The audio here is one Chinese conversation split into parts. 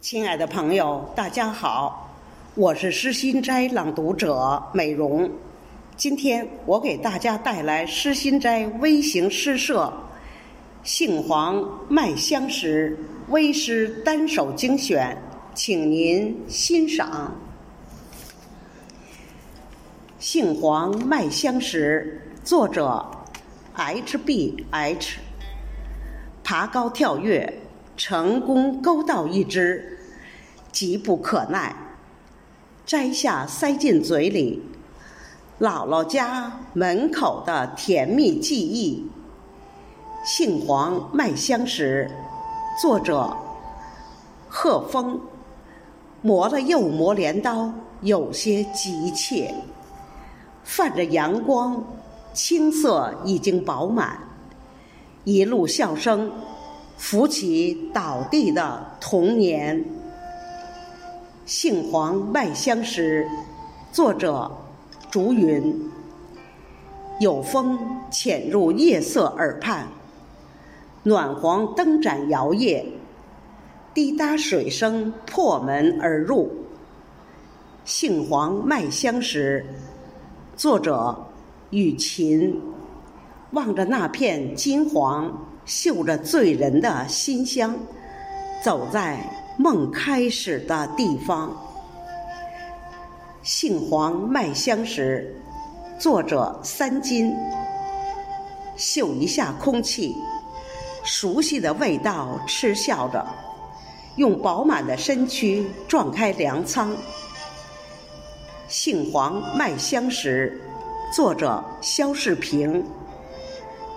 亲爱的朋友，大家好，我是诗心斋朗读者美容。今天我给大家带来诗心斋微型诗社《杏黄麦香时》微诗单首精选，请您欣赏。《杏黄麦香时》作者 H B H，爬高跳跃。成功勾到一只，急不可耐，摘下塞进嘴里。姥姥家门口的甜蜜记忆，《杏黄麦香时》，作者贺峰。磨了又磨镰刀，有些急切。泛着阳光，青色已经饱满，一路笑声。扶起倒地的童年，《杏黄麦香时》，作者竹云。有风潜入夜色耳畔，暖黄灯盏摇曳，滴答水声破门而入。《杏黄麦香时》，作者雨琴。望着那片金黄。嗅着醉人的馨香，走在梦开始的地方。杏黄麦香时，作者三金。嗅一下空气，熟悉的味道，嗤笑着，用饱满的身躯撞开粮仓。杏黄麦香时，作者肖世平。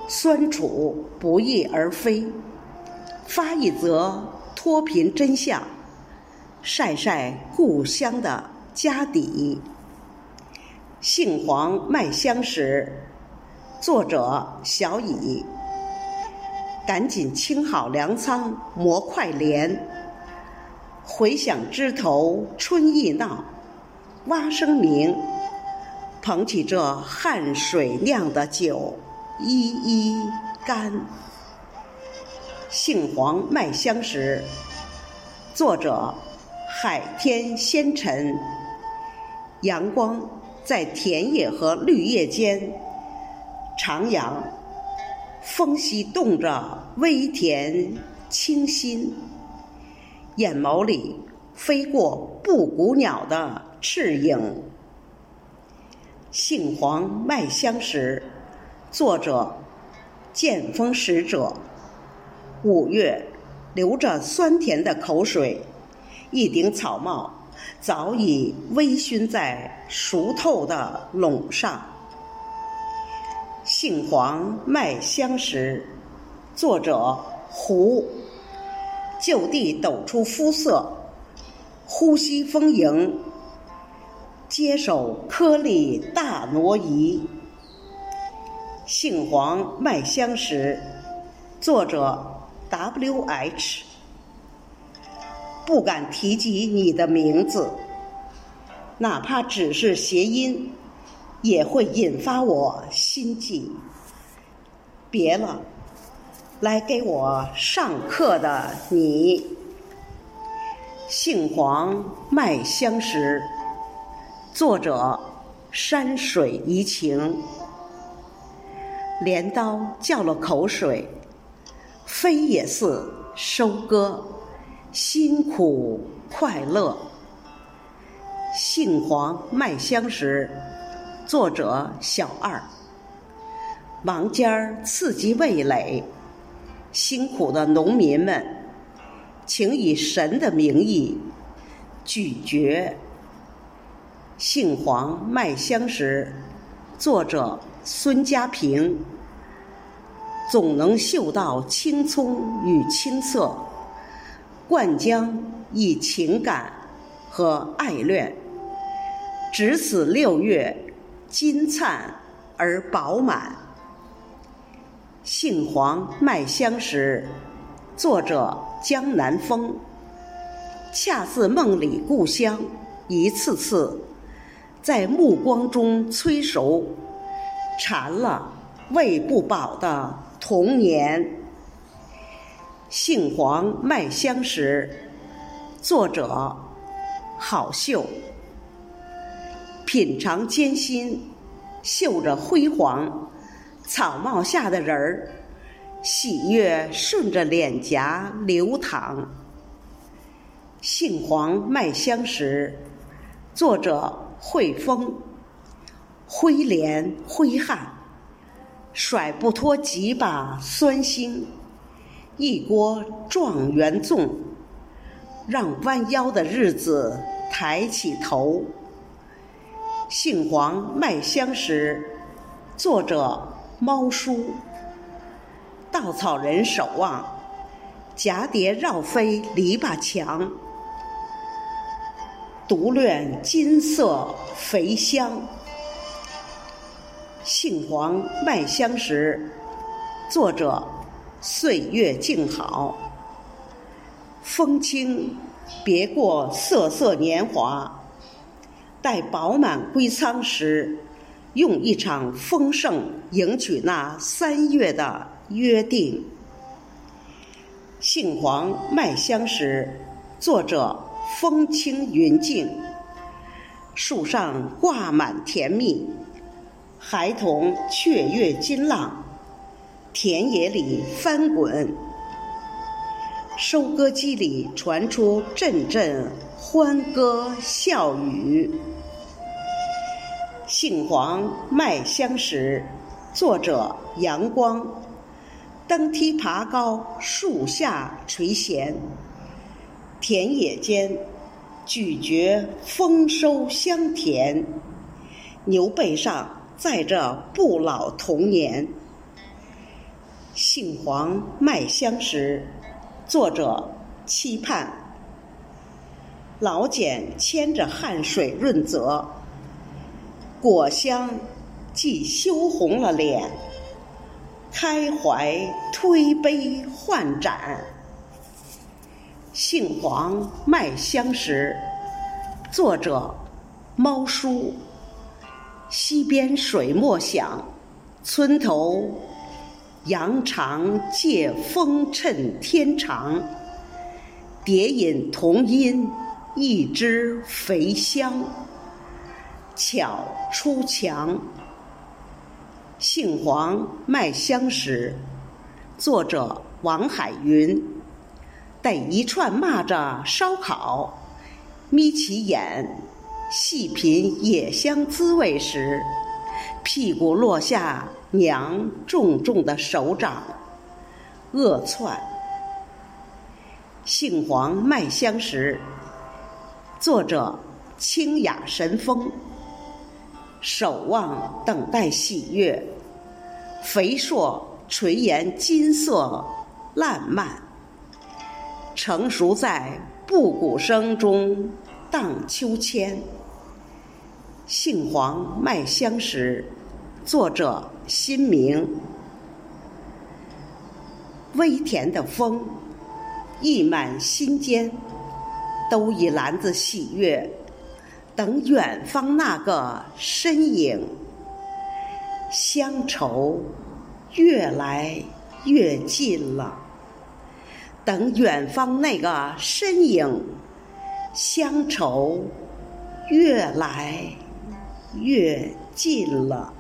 酸楚不翼而飞，发一则脱贫真相，晒晒故乡的家底。杏黄麦香时，作者小乙。赶紧清好粮仓，磨快镰。回想枝头春意闹，蛙声鸣，捧起这汗水酿的酒。一一干，杏黄麦香时。作者：海天仙尘。阳光在田野和绿叶间徜徉，风息动着微甜清新。眼眸里飞过布谷鸟的翅影。杏黄麦香时。作者：剑锋使者。五月，流着酸甜的口水，一顶草帽早已微醺在熟透的垄上。杏黄麦香时，作者：胡。就地抖出肤色，呼吸丰盈，接手颗粒大挪移。杏黄麦香时，作者 W H。不敢提及你的名字，哪怕只是谐音，也会引发我心悸。别了，来给我上课的你。杏黄麦香时，作者山水怡情。镰刀叫了口水，飞也似收割，辛苦快乐。杏黄麦香时，作者小二。忙尖儿刺激味蕾，辛苦的农民们，请以神的名义咀嚼。杏黄麦香时，作者。孙家平总能嗅到青葱与青涩，灌浆以情感和爱恋，值此六月金灿而饱满。杏黄麦香时，作者江南风，恰似梦里故乡，一次次在目光中催熟。馋了，喂不饱的童年。杏黄麦香时，作者郝秀。品尝艰辛，嗅着辉煌，草帽下的人儿，喜悦顺着脸颊流淌。杏黄麦香时，作者惠风。挥镰挥汗，甩不脱几把酸辛，一锅状元粽，让弯腰的日子抬起头。杏黄麦香时，作者猫叔。稻草人守望，蛱蝶绕飞篱笆墙，独恋金色肥香。杏黄麦香时，作者岁月静好。风轻，别过瑟瑟年华。待饱满归仓时，用一场丰盛迎娶那三月的约定。杏黄麦香时，作者风轻云静。树上挂满甜蜜。孩童雀跃金浪，田野里翻滚，收割机里传出阵阵欢歌笑语。杏黄麦香时，作者阳光。登梯爬高，树下垂涎，田野间咀嚼丰收香甜，牛背上。载着不老童年，杏黄麦香时，作者期盼。老茧牵着汗水润泽，果香既羞红了脸，开怀推杯换盏。杏黄麦香时，作者猫叔。溪边水墨响，村头羊肠借风衬天长。蝶引童音，一枝肥香，巧出墙。杏黄麦香时，作者王海云。待一串蚂蚱烧烤，眯起眼。细品野香滋味时，屁股落下娘重重的手掌，恶窜。杏黄麦香时，作者清雅神风。守望等待喜悦，肥硕垂涎金色烂漫，成熟在布谷声中荡秋千。杏黄麦香时，作者新明。微甜的风，溢满心间，兜一篮子喜悦，等远方那个身影。乡愁越来越近了，等远方那个身影。乡愁越来。越近了。